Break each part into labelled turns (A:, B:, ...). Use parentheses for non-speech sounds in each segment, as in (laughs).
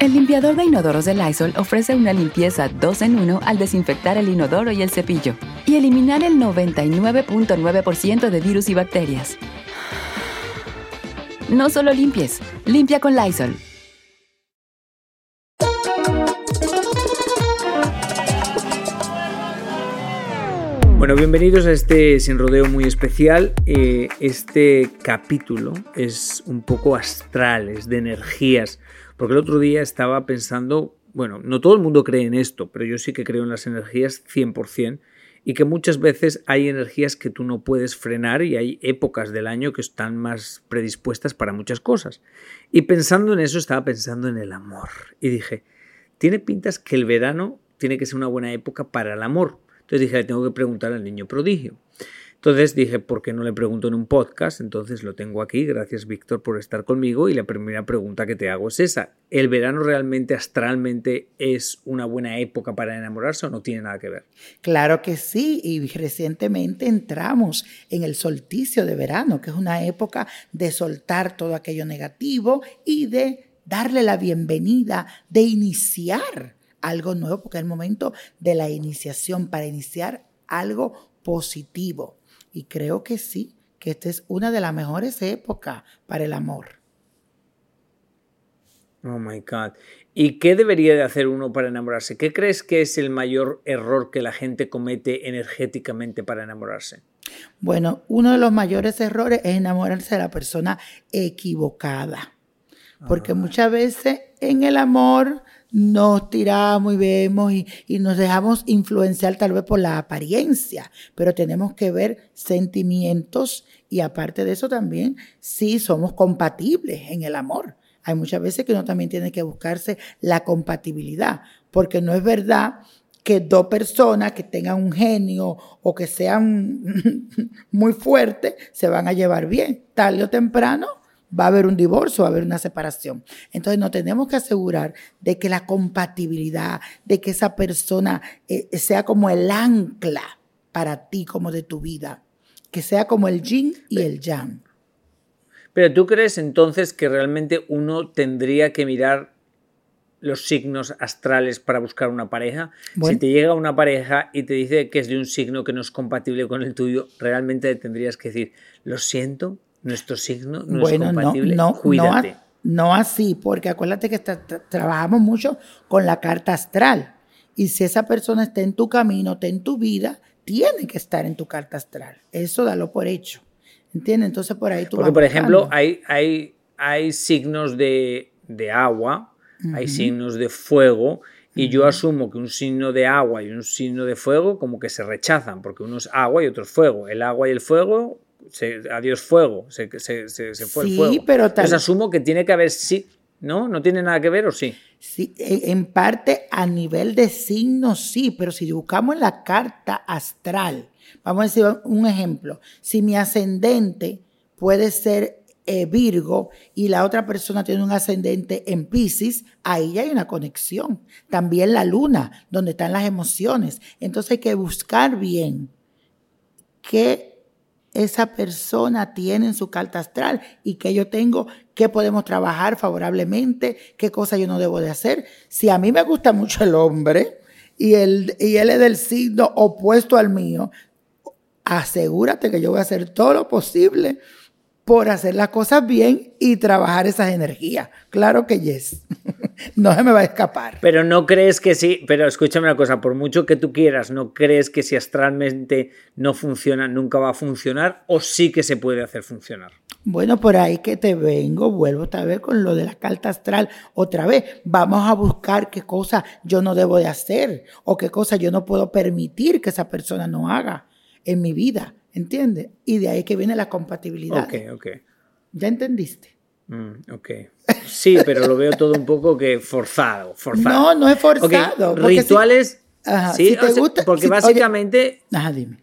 A: El limpiador de inodoros de Lysol ofrece una limpieza 2 en 1 al desinfectar el inodoro y el cepillo y eliminar el 99.9% de virus y bacterias. No solo limpies, limpia con Lysol.
B: Bueno, bienvenidos a este sin rodeo muy especial. Eh, este capítulo es un poco astral, es de energías, porque el otro día estaba pensando, bueno, no todo el mundo cree en esto, pero yo sí que creo en las energías 100% y que muchas veces hay energías que tú no puedes frenar y hay épocas del año que están más predispuestas para muchas cosas. Y pensando en eso estaba pensando en el amor y dije, tiene pintas que el verano tiene que ser una buena época para el amor entonces dije, le tengo que preguntar al niño prodigio. Entonces dije, ¿por qué no le pregunto en un podcast? Entonces lo tengo aquí. Gracias, Víctor, por estar conmigo. Y la primera pregunta que te hago es esa. ¿El verano realmente astralmente es una buena época para enamorarse o no tiene nada que ver?
C: Claro que sí. Y recientemente entramos en el solsticio de verano, que es una época de soltar todo aquello negativo y de darle la bienvenida, de iniciar algo nuevo, porque es el momento de la iniciación para iniciar algo positivo. Y creo que sí, que esta es una de las mejores épocas para el amor.
B: Oh my God. ¿Y qué debería de hacer uno para enamorarse? ¿Qué crees que es el mayor error que la gente comete energéticamente para enamorarse?
C: Bueno, uno de los mayores errores es enamorarse de la persona equivocada. Porque ah. muchas veces en el amor nos tiramos y vemos y, nos dejamos influenciar tal vez por la apariencia, pero tenemos que ver sentimientos y aparte de eso también si somos compatibles en el amor. Hay muchas veces que uno también tiene que buscarse la compatibilidad, porque no es verdad que dos personas que tengan un genio o que sean (laughs) muy fuertes se van a llevar bien. Tarde o temprano va a haber un divorcio, va a haber una separación. Entonces nos tenemos que asegurar de que la compatibilidad, de que esa persona eh, sea como el ancla para ti, como de tu vida, que sea como el yin y el yang.
B: Pero tú crees entonces que realmente uno tendría que mirar los signos astrales para buscar una pareja. Si te llega una pareja y te dice que es de un signo que no es compatible con el tuyo, realmente tendrías que decir, lo siento, nuestro signo no es compatible. No, no, Cuídate.
C: No, así, porque acuérdate que trabajamos mucho con la carta astral. Y si esa persona está en tu camino, está en tu vida, tiene que estar en tu carta astral. Eso dalo por hecho. ¿Entiendes? Entonces por ahí tú
B: Porque, por ejemplo, hay, hay, hay signos de, agua, hay signos de fuego, y yo asumo que un signo de agua y un signo de fuego como que se rechazan, porque uno es agua y otro es fuego. El agua y el fuego adiós fuego, se, fue el fuego. Pero Entonces asumo que tiene que haber sí, ¿no? ¿No tiene nada que ver o sí?
C: Sí, en parte a nivel de signos sí, pero si buscamos en la carta astral, vamos a decir un ejemplo, si mi ascendente puede ser eh, Virgo y la otra persona tiene un ascendente en Pisces, ahí ya hay una conexión. También la luna, donde están las emociones. Entonces hay que buscar bien qué esa persona tiene en su carta astral y que yo tengo, qué podemos trabajar favorablemente, qué cosas yo no debo de hacer. Si a mí me gusta mucho el hombre y, él, y él es del signo opuesto al mío, asegúrate que yo voy a hacer todo lo posible por hacer las cosas bien y trabajar esas energías. Claro que yes. (laughs) no se me va a escapar.
B: Pero no crees que sí, pero escúchame una cosa, por mucho que tú quieras, ¿no crees que si astralmente no funciona, nunca va a funcionar o sí que se puede hacer funcionar?
C: Bueno, por ahí que te vengo, vuelvo otra vez con lo de la carta astral, otra vez, vamos a buscar qué cosa yo no debo de hacer o qué cosa yo no puedo permitir que esa persona no haga en mi vida, ¿entiendes? Y de ahí que viene la compatibilidad.
B: Ok, ok.
C: ¿Ya entendiste?
B: Mm, ok. Sí, pero lo veo todo un poco que forzado, forzado.
C: No, no es forzado.
B: Ok, Rituales.
C: Ajá,
B: sí,
C: si te
B: o sea,
C: gusta-
B: porque
C: si- oye-
B: básicamente,
C: Ajá, dime.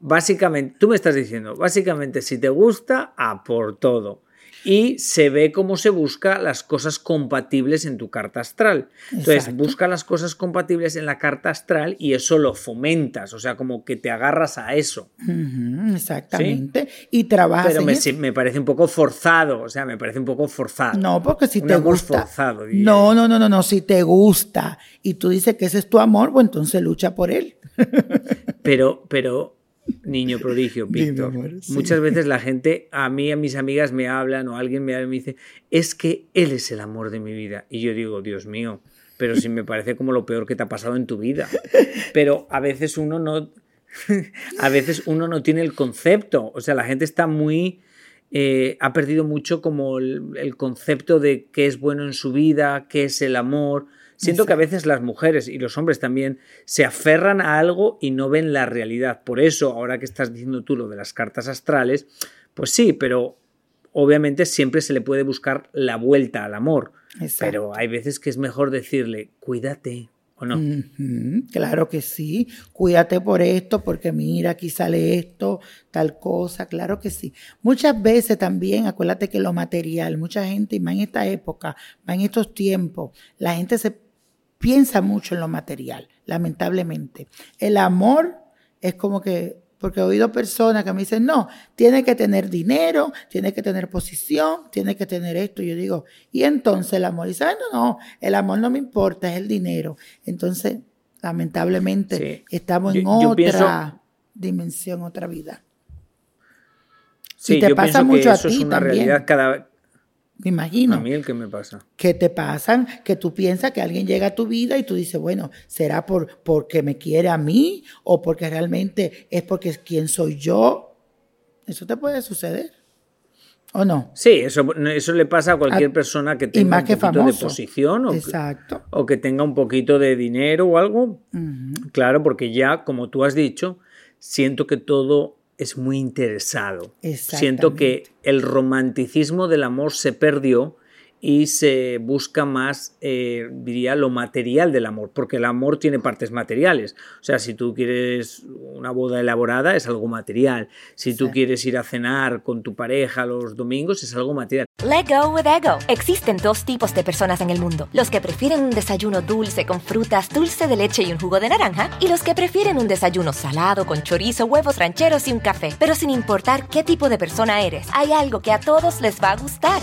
B: básicamente, tú me estás diciendo, básicamente, si te gusta, a por todo. Y se ve cómo se busca las cosas compatibles en tu carta astral. Entonces,
C: Exacto.
B: busca las cosas compatibles en la carta astral y eso lo fomentas, o sea, como que te agarras a eso.
C: Exactamente. Y trabajas
B: Pero
C: en
B: me,
C: eso.
B: sí, me parece un poco forzado, o sea, me parece un poco forzado.
C: No, porque si
B: Un
C: te
B: amor
C: gusta.
B: forzado, diría
C: no, no, no, no, no. Si te gusta y tú dices que ese es tu amor, pues entonces lucha por él.
B: Pero, pero, niño prodigio, Víctor,
C: sí.
B: muchas veces la gente, a mí, a mis amigas me hablan o alguien me habla y me dice, es que él es el amor de mi vida. Y yo digo, Dios mío, pero si me parece como lo peor que te ha pasado en tu vida. Pero a veces uno no, (laughs) a veces uno no tiene el concepto. O sea, la gente está muy... eh, ha perdido mucho como el, el concepto de qué es bueno en su vida, qué es el amor. Siento que a veces las mujeres y los hombres también se aferran a algo y no ven la realidad. Por eso, ahora que estás diciendo tú lo de las cartas astrales, pues sí, pero obviamente siempre se le puede buscar la vuelta al amor.
C: Exacto.
B: Pero hay veces que es mejor decirle, cuídate, ¿o no?
C: Claro que sí. Cuídate por esto, porque mira, aquí sale esto, tal cosa. Claro que sí. Muchas veces también, acuérdate que lo material, mucha gente, y más en esta época, más en estos tiempos, la gente se piensa mucho en lo material, lamentablemente. El amor es como que, porque he oído personas que me dicen, no, tiene que tener dinero, tiene que tener posición, tiene que tener esto. Y yo digo, y entonces el amor dice, "Ay, no, no, el amor no me importa, es el dinero. Entonces, lamentablemente,
B: Sí.
C: estamos en
B: Yo-
C: otra
B: pienso-
C: dimensión, otra vida.
B: Sí,
C: y te
B: yo
C: pasa
B: pienso
C: mucho
B: que
C: a
B: eso es
C: ti
B: una
C: también.
B: realidad cada...
C: Me imagino.
B: A mí el que me pasa.
C: que te pasan, que tú piensas que alguien llega a tu vida y tú dices, bueno, ¿será por, porque me quiere a mí o porque realmente es porque es quien soy yo? Eso te puede suceder. ¿O no?
B: Sí, eso, eso le pasa a cualquier
C: A-
B: persona que tenga
C: más
B: un
C: que
B: poquito
C: famoso.
B: de posición o que,
C: Exacto.
B: o que tenga un poquito de dinero o algo. Claro, porque ya, como tú has dicho, siento que todo es muy interesado. Siento que el romanticismo del amor se perdió y se busca más, eh, diría, lo material del amor, porque el amor tiene partes materiales. O sea, si tú quieres una boda elaborada es algo material. Si tú
C: Sí.
B: quieres ir a cenar con tu pareja los domingos es algo material.
D: Let go with ego. Existen dos tipos de personas en el mundo: los que prefieren un desayuno dulce con frutas, dulce de leche y un jugo de naranja, y los que prefieren un desayuno salado con chorizo, huevos rancheros y un café. Pero sin importar qué tipo de persona eres, hay algo que a todos les va a gustar.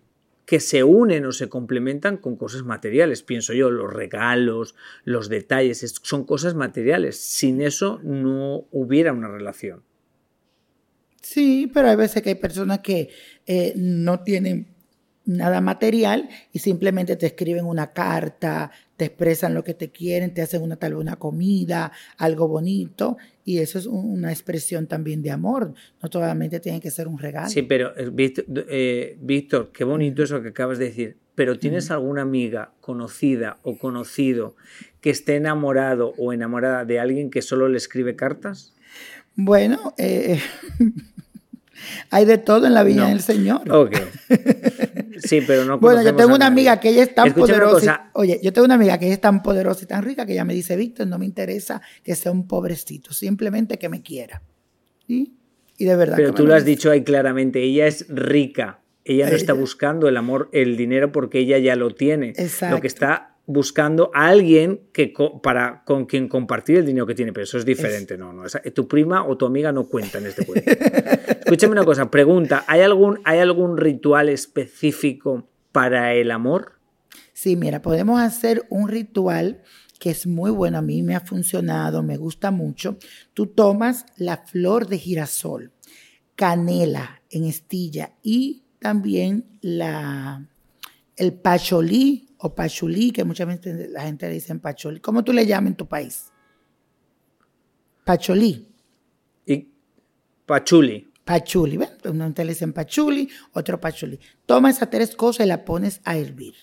B: que se unen o se complementan con cosas materiales. Pienso yo, los regalos, los detalles, es- son cosas materiales. Sin eso no hubiera una relación.
C: Sí, pero hay veces que hay personas que eh, no tienen nada material y simplemente te escriben una carta, te expresan lo que te quieren, te hacen una tal vez una comida, algo bonito y eso es un- una expresión también de amor. No solamente tiene que ser un regalo.
B: Sí, pero eh, Víctor, eh, Víctor, qué bonito eso que acabas de decir. Pero ¿tienes alguna amiga conocida o conocido que esté enamorado o enamorada de alguien que solo le escribe cartas?
C: Bueno, eh, (laughs) hay de todo en la vida
B: No.
C: del Señor.
B: Ok. (laughs) Sí, pero no
C: Bueno, yo tengo una amiga que ella es tan poderosa. y- oye, yo tengo una amiga que ella es tan poderosa y tan rica que ella me dice, Víctor, no me interesa que sea un pobrecito, simplemente que me quiera. ¿Sí? Y de verdad.
B: Pero
C: que
B: tú lo has
C: dice.
B: dicho ahí claramente, ella es rica. Ella no está
C: Ella.
B: buscando el amor, el dinero porque ella ya lo tiene.
C: Exacto.
B: Lo que está buscando a alguien que para con quien compartir el dinero que tiene, pero eso es diferente, no, no, esa- tu prima o tu amiga no cuenta en este cuento. Escúchame una cosa, pregunta, ¿hay algún hay algún ritual específico para el amor?
C: Sí, mira, podemos hacer un ritual que es muy bueno, a mí me ha funcionado, me gusta mucho. Tú tomas la flor de girasol, canela en estilla y también la, el pacholí o pachulí, que mucha gente, la gente le dice pacholí. ¿Cómo tú le llamas en tu país? Pacholí.
B: Y pachuli.
C: Pachuli, ¿ven? Uno te le dicen pachuli, otro pachuli. Toma esas tres cosas y la pones a hervir.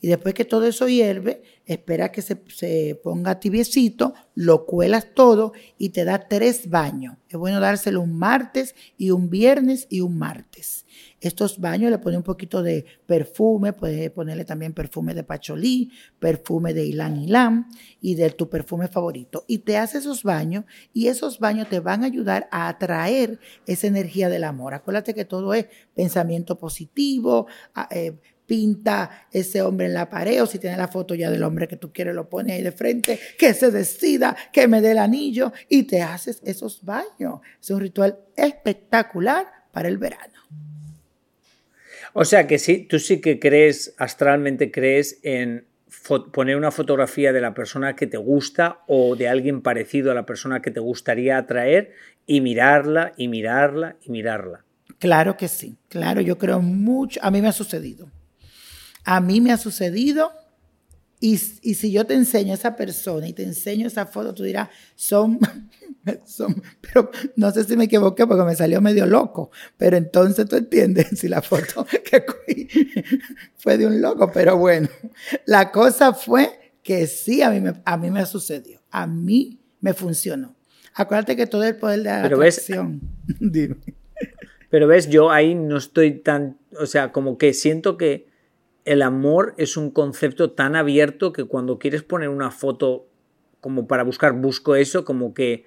C: Y después que todo eso hierve, espera que se, se ponga tibiecito, lo cuelas todo y te da tres baños. Es bueno dárselo un martes y un viernes y un martes. Estos baños le pones un poquito de perfume, puedes ponerle también perfume de pacholí, perfume de ilán ilán y de tu perfume favorito. Y te haces esos baños y esos baños te van a ayudar a atraer esa energía del amor. Acuérdate que todo es pensamiento positivo, eh, pinta ese hombre en la pared o si tiene la foto ya del hombre que tú quieres lo pone ahí de frente, que se decida, que me dé el anillo y te haces esos baños. Es un ritual espectacular para el verano.
B: O sea que sí, tú sí que crees, astralmente crees en poner una fotografía de la persona que te gusta o de alguien parecido a la persona que te gustaría atraer y mirarla y mirarla y mirarla.
C: Claro que sí, claro, yo creo mucho, a mí me ha sucedido. A mí me ha sucedido y, y si yo te enseño a esa persona y te enseño esa foto, tú dirás, son, (laughs) son, pero no sé si me equivoqué porque me salió medio loco, pero entonces tú entiendes si la foto (laughs) que cogí (laughs) fue de un loco, pero bueno, la cosa fue que sí, a mí me, a mí me sucedió, a mí me funcionó. Acuérdate que todo el poder de la
B: Pero ves-
C: atracción. Dime.
B: Pero ves, yo ahí no estoy tan, o sea, como que siento que el amor es un concepto tan abierto que cuando quieres poner una foto como para buscar, busco eso, como que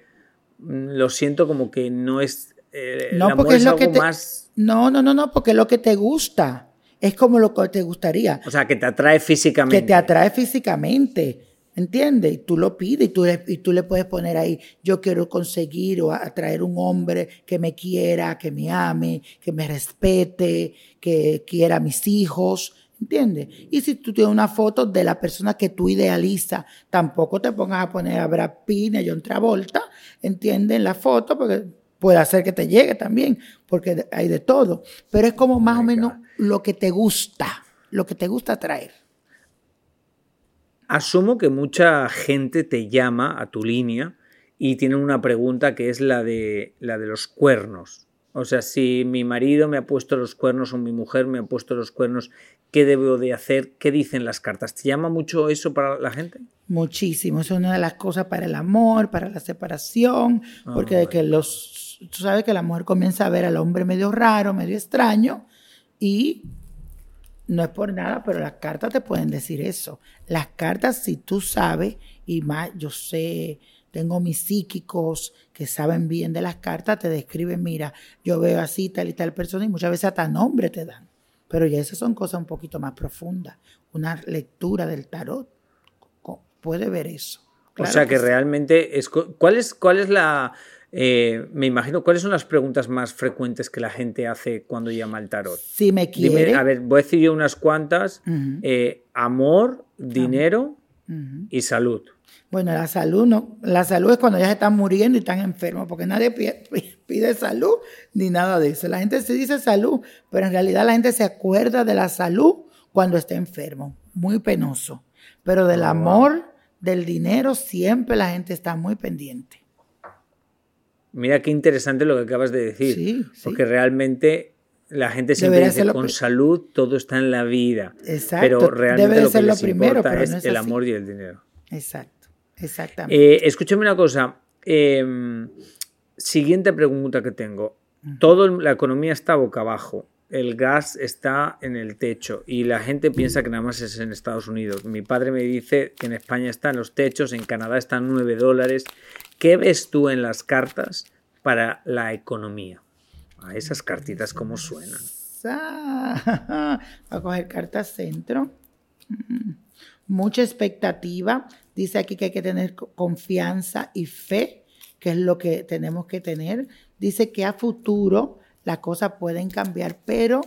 B: mm, lo siento como que no es... eh,
C: No,
B: el amor
C: porque es
B: es
C: lo
B: algo
C: que te-
B: más...
C: No, no, no, no, porque es lo que te gusta. Es como lo que te gustaría.
B: O sea, que te atrae físicamente.
C: Que te atrae físicamente. ¿Entiendes? Y tú lo pides y tú, le, y tú le puedes poner ahí, yo quiero conseguir o atraer un hombre que me quiera, que me ame, que me respete, que quiera a mis hijos. ¿Entiendes? Y si tú tienes una foto de la persona que tú idealizas, tampoco te pongas a poner a Brad Pitt, a John Travolta, ¿entiendes? En la foto, porque puede hacer que te llegue también, porque hay de todo. Pero es como más o menos lo que te gusta, lo que te gusta traer.
B: Asumo que mucha gente te llama a tu línea y tienen una pregunta que es la de, la de los cuernos. O sea, si mi marido me ha puesto los cuernos o mi mujer me ha puesto los cuernos, ¿qué debo de hacer? ¿Qué dicen las cartas? ¿Te llama mucho eso para la gente?
C: Muchísimo. Es una de las cosas para el amor, para la separación, porque de que los, tú sabes que la mujer comienza a ver al hombre medio raro, medio extraño, y no es por nada, pero las cartas te pueden decir eso. Las cartas, si tú sabes, y más, yo sé, tengo mis psíquicos que saben bien de las cartas, te describen, mira, yo veo así tal y tal persona, y muchas veces hasta nombre te dan. Pero ya esas son cosas un poquito más profundas. Una lectura del tarot puede ver eso.
B: o sea, que,
C: sí.
B: realmente es... ¿Cuál es, cuál es la... eh, me imagino, ¿cuáles son las preguntas más frecuentes que la gente hace cuando llama al tarot?
C: Si me quiere.
B: Dime, a ver, voy a decir yo unas cuantas. Eh, amor, dinero Y salud.
C: Bueno, la salud no. La salud es cuando ya se están muriendo y están enfermos, porque nadie pide, pide salud ni nada de eso. La gente se dice salud, pero en realidad la gente se acuerda de la salud cuando está enfermo. Muy penoso. Pero del
B: Oh, wow.
C: amor, del dinero, siempre la gente está muy pendiente.
B: Mira qué interesante lo que acabas de decir.
C: Sí, sí.
B: Porque realmente la gente siempre dice con salud todo está en la vida.
C: Exacto.
B: Pero realmente
C: Debe de
B: lo que
C: ser lo
B: les
C: primero,
B: importa es el amor y el dinero.
C: Exacto. Exactamente.
B: Eh, escúchame una cosa. eh, siguiente pregunta que tengo. Todo el- la economía está boca abajo. el gas está en el techo y la gente piensa que nada más es en Estados Unidos. Mi padre me dice que en España están los techos, en Canadá están 9 dólares. ¿Qué ves tú en las cartas para la economía? A esas cartitas cómo suenan. (laughs)
C: Va a coger cartas centro. Mm. Mucha expectativa. Dice aquí que hay que tener confianza y fe, que es lo que tenemos que tener. Dice que a futuro las cosas pueden cambiar, pero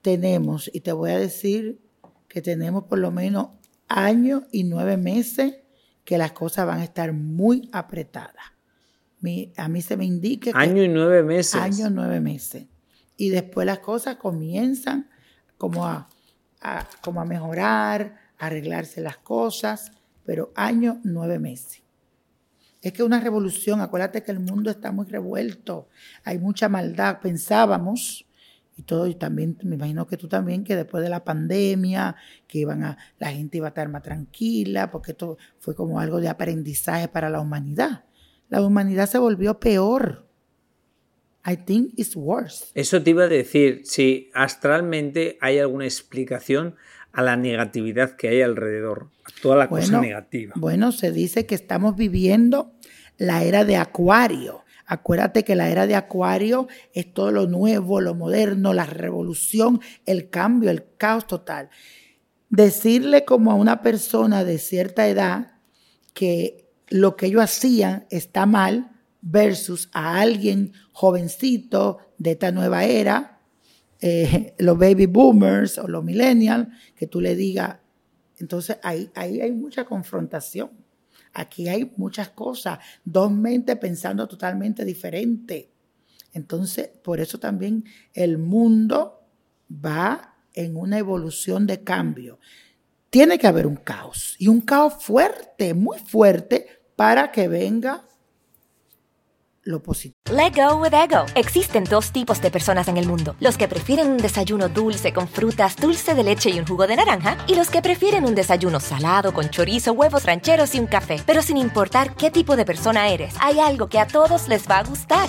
C: tenemos, y te voy a decir que tenemos por lo menos años y nueve meses que las cosas van a estar muy apretadas. A mí se me indica que...
B: Año y nueve meses.
C: Año y nueve meses. Y después las cosas comienzan como a, como a mejorar, a arreglarse las cosas, pero año, nueve meses. Es que una revolución, acuérdate que el mundo está muy revuelto, hay mucha maldad. Pensábamos, y todo, y también me imagino que tú también, que después de la pandemia, que iban a, la gente iba a estar más tranquila, porque esto fue como algo de aprendizaje para la humanidad. La humanidad se volvió peor. I think it's worse.
B: Eso te iba a decir, si astralmente hay alguna explicación a la negatividad que hay alrededor, a toda la cosa negativa.
C: Bueno, se dice que estamos viviendo la era de Acuario. Acuérdate que la era de Acuario es todo lo nuevo, lo moderno, la revolución, el cambio, el caos total. Decirle como a una persona de cierta edad que lo que ellos hacían está mal versus a alguien jovencito de esta nueva era, eh, los baby boomers o los millennials, que tú le digas, entonces ahí, ahí hay mucha confrontación. Aquí hay muchas cosas, dos mentes pensando totalmente diferente. Entonces, por eso también el mundo va en una evolución de cambio. Tiene que haber un caos y un caos fuerte, muy fuerte, para que venga lo positivo.
D: Let go with ego. Existen dos tipos de personas en el mundo: los que prefieren un desayuno dulce con frutas, dulce de leche y un jugo de naranja, y los que prefieren un desayuno salado con chorizo, huevos rancheros y un café. Pero sin importar qué tipo de persona eres, hay algo que a todos les va a gustar.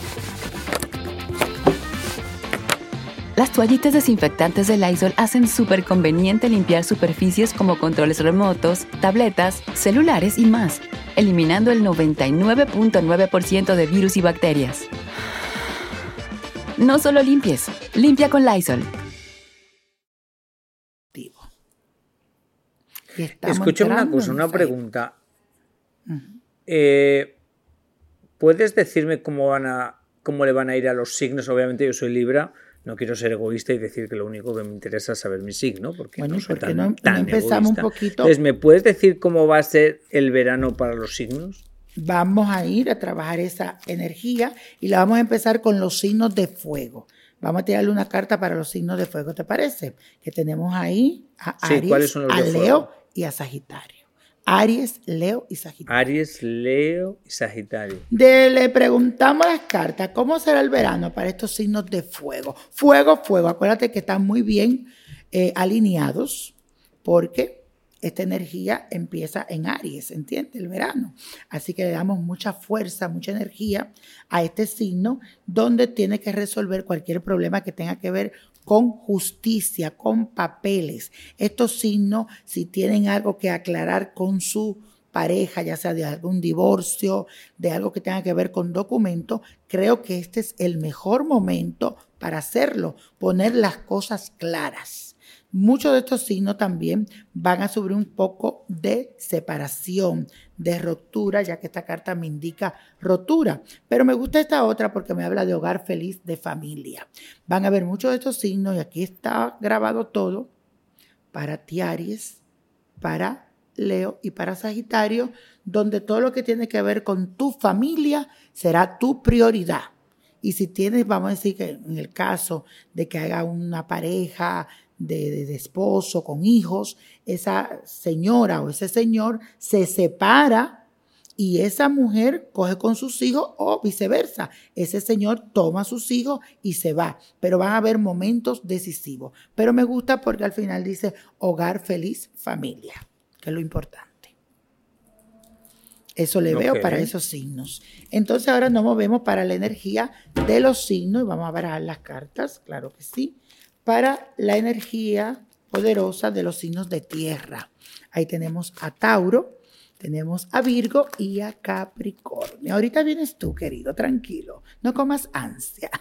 A: Las toallitas desinfectantes de Lysol hacen súper conveniente limpiar superficies como controles remotos, tabletas, celulares y más, eliminando el 99.9% de virus y bacterias. No solo limpies, limpia con Lysol.
B: Escúchame una cosa, una pregunta. Eh, ¿Puedes decirme cómo, van a, cómo le van a ir a los signos? Obviamente yo soy Libra no quiero ser egoísta y decir que lo único que me interesa es saber mi signo, porque no soy tan, no, empezamos un poquito. Entonces, ¿me puedes decir cómo va a ser el verano para los signos?
C: Vamos a ir a trabajar esa energía y la vamos a empezar con los signos de fuego. Vamos a tirarle una carta para los signos de fuego, ¿te parece? Que tenemos ahí a Aries, a Leo y a Sagitario. Aries, Leo y Sagitario.
B: Aries, Leo y Sagitario.
C: le preguntamos las cartas, ¿cómo será el verano para estos signos de fuego? Fuego, fuego. Acuérdate que están muy bien eh, alineados porque esta energía empieza en Aries, ¿entiendes? El verano. Así que le damos mucha fuerza, mucha energía a este signo donde tiene que resolver cualquier problema que tenga que ver con justicia, con papeles. Estos signos, si tienen algo que aclarar con su pareja, ya sea de algún divorcio, de algo que tenga que ver con documentos, creo que este es el mejor momento para hacerlo, poner las cosas claras. Muchos de estos signos también van a sufrir un poco de separación, de rotura, ya que esta carta me indica rotura. Pero me gusta esta otra porque me habla de hogar feliz, de familia. Van a ver muchos de estos signos y aquí está grabado todo para ti, Aries, para Leo y para Sagitario, donde todo lo que tiene que ver con tu familia será tu prioridad. Y si tienes, vamos a decir que en el caso de que haga una pareja de, de, esposo, con hijos, esa señora o ese señor se separa y esa mujer coge con sus hijos o viceversa. Ese señor toma a sus hijos y se va. Pero van a haber momentos decisivos. Pero me gusta porque al final dice hogar feliz, familia, que es lo importante. Eso le veo para esos signos. Entonces ahora nos movemos para la energía de los signos y vamos a barajar las cartas, claro que sí, para la energía poderosa de los signos de tierra. Ahí tenemos a Tauro, tenemos a Virgo y a Capricornio. Ahorita vienes tú, querido, tranquilo, no comas ansia. (laughs)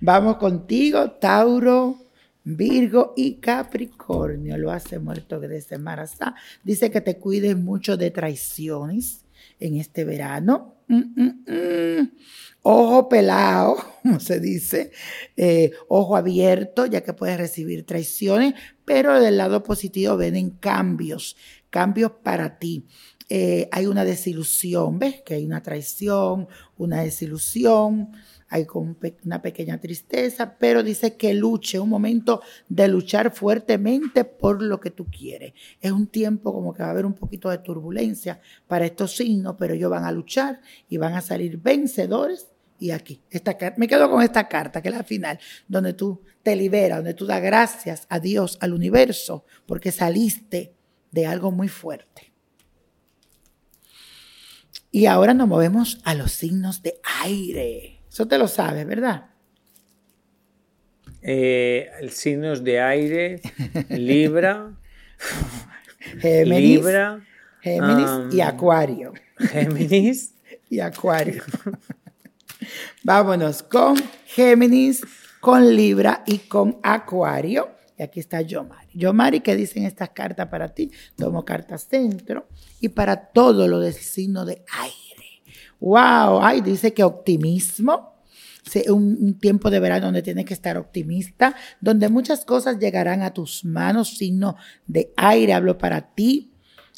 C: Vamos contigo, Tauro, Virgo y Capricornio lo hace muerto de Marazá. Dice que te cuides mucho de traiciones en este verano. Mm, mm, mm. Ojo pelado, (laughs) como se dice, eh, ojo abierto, ya que puedes recibir traiciones, pero del lado positivo vienen cambios, cambios para ti. Eh, hay una desilusión, ¿ves? Que hay una traición, una desilusión hay una pequeña tristeza, pero dice que luche, un momento de luchar fuertemente por lo que tú quieres. Es un tiempo como que va a haber un poquito de turbulencia para estos signos, pero ellos van a luchar y van a salir vencedores. Y aquí, esta, me quedo con esta carta, que es la final, donde tú te liberas, donde tú das gracias a Dios, al universo, porque saliste de algo muy fuerte. Y ahora nos movemos a los signos de aire. Eso te lo sabes, ¿verdad?
B: Eh, signos de aire, Libra, (laughs) Géminis, Libra,
C: Géminis y Acuario.
B: Géminis (laughs)
C: y Acuario. Vámonos con Géminis, con Libra y con Acuario. Y aquí está Yomari. Yomari, ¿qué dicen estas cartas para ti? Tomo cartas centro y para todo lo del signo de aire. Wow, ay, dice que optimismo. Un, un, tiempo de verano donde tienes que estar optimista, donde muchas cosas llegarán a tus manos, signo de aire, hablo para ti,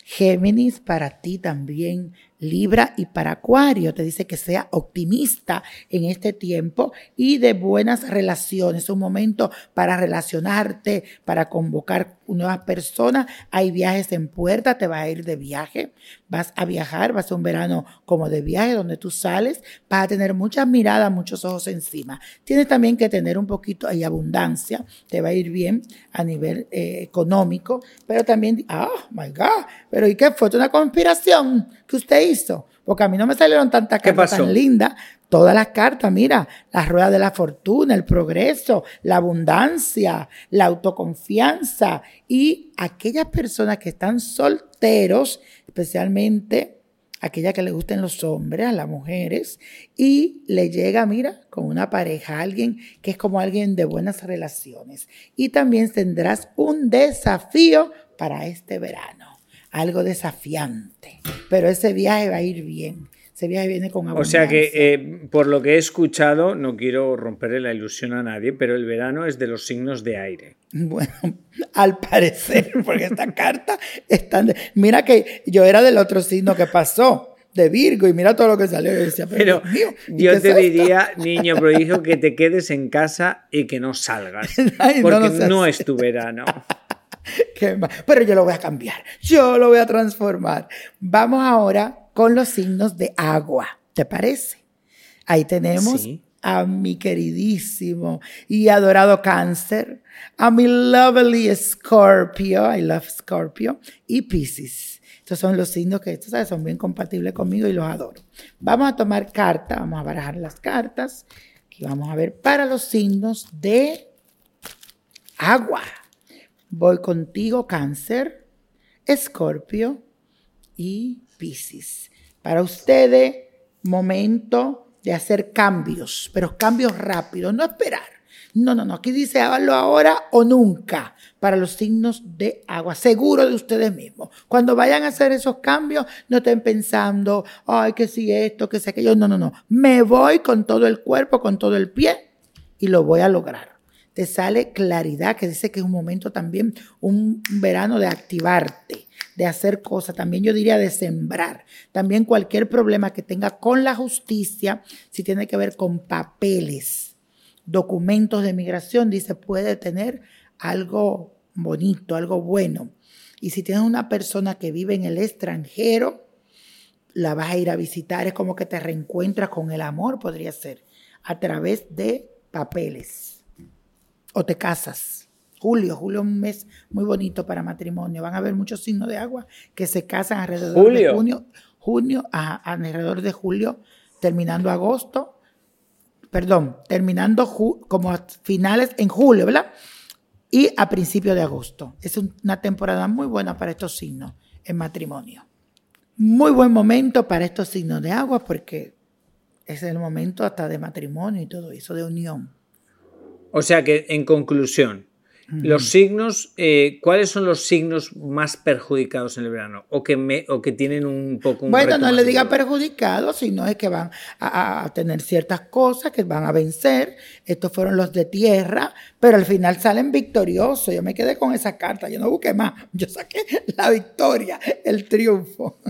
C: Géminis, para ti también, Libra y para Acuario. Te dice que sea optimista en este tiempo y de buenas relaciones. Un momento para relacionarte, para convocar nuevas personas. Hay viajes en puerta, te vas a ir de viaje. Vas a viajar, vas a un verano como de viaje donde tú sales. Vas a tener muchas miradas, muchos ojos encima. Tienes también que tener un poquito de abundancia. Te va a ir bien a nivel eh, económico. Pero también, oh my God, pero ¿y qué fue? ¿Una conspiración que usted hizo? Porque a mí no me salieron tantas cartas tan lindas. Todas las cartas, mira, la rueda de la fortuna, el progreso, la abundancia, la autoconfianza y aquellas personas que están solteros, especialmente aquella que le gusten los hombres, a las mujeres, y le llega, mira, con una pareja, alguien que es como alguien de buenas relaciones. Y también tendrás un desafío para este verano algo desafiante, pero ese viaje va a ir bien. Ese viaje viene con abundancia.
B: O sea que, eh, por lo que he escuchado, no quiero romperle la ilusión a nadie, pero el verano es de los signos de aire.
C: Bueno, (laughs) al parecer, (laughs) porque esta carta está... Mira que yo era del otro signo que pasó de Virgo y mira todo lo que salió. Yo decía,
B: pero, yo te diría, (laughs) niño prodigio, que te quedes en casa y que no salgas. porque no es tu verano. (laughs)
C: Pero yo lo voy a cambiar, yo lo voy a transformar. Vamos ahora con los signos de agua, ¿te parece? Ahí tenemos a mi queridísimo y adorado cáncer, a mi lovely Scorpio, I love Scorpio, y Pisces. Estos son los signos que, sabes, son bien compatibles conmigo y los adoro. Vamos a tomar carta, vamos a barajar las cartas y vamos a ver para los signos de agua. Voy contigo, cáncer, escorpio y piscis. Para ustedes, momento de hacer cambios, pero cambios rápidos, no esperar. No, no, no, aquí dice háganlo ahora o nunca para los signos de agua, seguro de ustedes mismos. Cuando vayan a hacer esos cambios, no estén pensando, ay, que si esto, que si aquello, no, no, no. Me voy con todo el cuerpo, con todo el pie y lo voy a lograr te sale claridad, que dice que es un momento también, un verano de activarte, de hacer cosas, también yo diría de sembrar. También cualquier problema que tenga con la justicia, si tiene que ver con papeles documentos de migración, dice, puede tener algo bonito, algo bueno. Y si tienes una persona que vive en el extranjero, la vas a ir a visitar, es como que te reencuentras con el amor, podría ser, a través de papeles. O te casas. Julio, julio es un mes muy bonito para matrimonio. Van a haber muchos signos de agua que se casan alrededor de junio, junio, alrededor de julio, terminando agosto, perdón, terminando como a finales en julio, ¿verdad? Y a principios de agosto. Es una temporada muy buena para estos signos en matrimonio. Muy buen momento para estos signos de agua porque es el momento hasta de matrimonio y todo eso, de unión.
B: O sea que, en conclusión, los signos, eh, ¿cuáles son los signos más perjudicados en el verano? O que, me, o que tienen un poco un
C: Bueno, no le diga perjudicados, sino es que van a, tener ciertas cosas que van a vencer. Estos fueron los de tierra, pero al final salen victoriosos. Yo me quedé con esa carta, yo no busqué más. Yo saqué la victoria, el triunfo.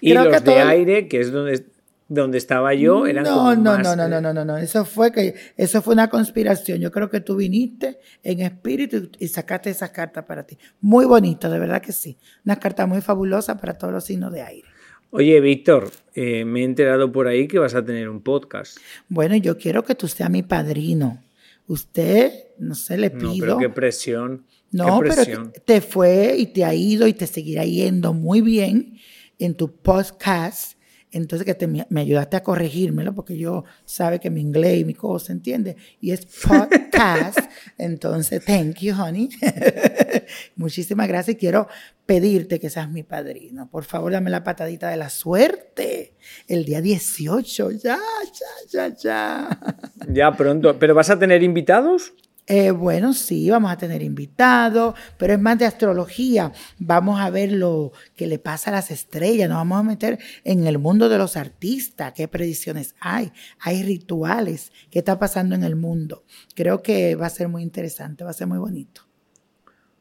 B: Y los de aire, que es donde donde estaba yo era
C: no, como no, no, no, no, no, no, no, eso fue que eso fue una conspiración. Yo creo que tú viniste en espíritu y sacaste esas cartas para ti. Muy bonito, de verdad que sí. Una carta muy fabulosa para todos los signos de aire.
B: Oye, Víctor, eh, me he enterado por ahí que vas a tener un podcast.
C: Bueno, yo quiero que tú seas mi padrino. Usted, no sé, le pido. No,
B: pero qué presión.
C: No, qué presión. pero te, te fue y te ha ido y te seguirá yendo muy bien en tu podcast entonces que me ayudaste a corregírmelo porque yo sabe que mi inglés y mi cosa, ¿entiendes? Y es podcast. (laughs) Entonces, thank you, honey. (laughs) Muchísimas gracias y quiero pedirte que seas mi padrino. Por favor, dame la patadita de la suerte. El día 18, ya, ya, ya, ya.
B: Ya pronto. ¿Pero vas a tener invitados?
C: Eh, bueno, sí, vamos a tener invitados, pero es más de astrología. Vamos a ver lo que le pasa a las estrellas, nos vamos a meter en el mundo de los artistas, qué predicciones hay, hay rituales, qué está pasando en el mundo. Creo que va a ser muy interesante, va a ser muy bonito.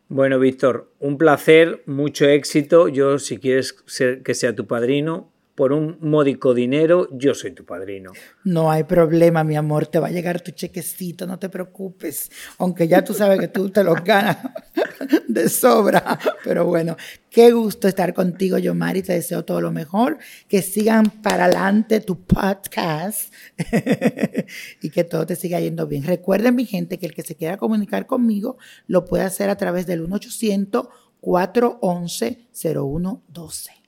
B: Bueno, Víctor, un placer, mucho éxito. Yo, si quieres que sea tu padrino, por un módico dinero, yo soy tu padrino.
C: No hay problema, mi amor, te va a llegar tu chequecito, no te preocupes, aunque ya tú sabes que tú te lo ganas (laughs) de sobra, pero bueno, qué gusto estar contigo, yo Mari, te deseo todo lo mejor, que sigan para adelante tu podcast (laughs) y que todo te siga yendo bien. Recuerden, mi gente, que el que se quiera comunicar conmigo lo puede hacer a través del 1 800 411 0112.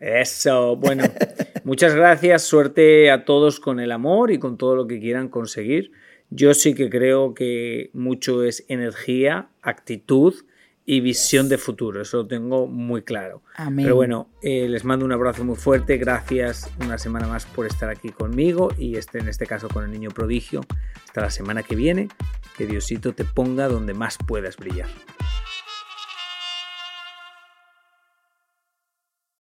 B: Eso, bueno, (laughs) muchas gracias, suerte a todos con el amor y con todo lo que quieran conseguir. Yo sí que creo que mucho es energía, actitud y visión de futuro, eso lo tengo muy claro. Pero bueno, eh, les mando un abrazo muy fuerte, gracias una semana más por estar aquí conmigo y este, en este caso con el niño prodigio. Hasta la semana que viene, que Diosito te ponga donde más puedas brillar.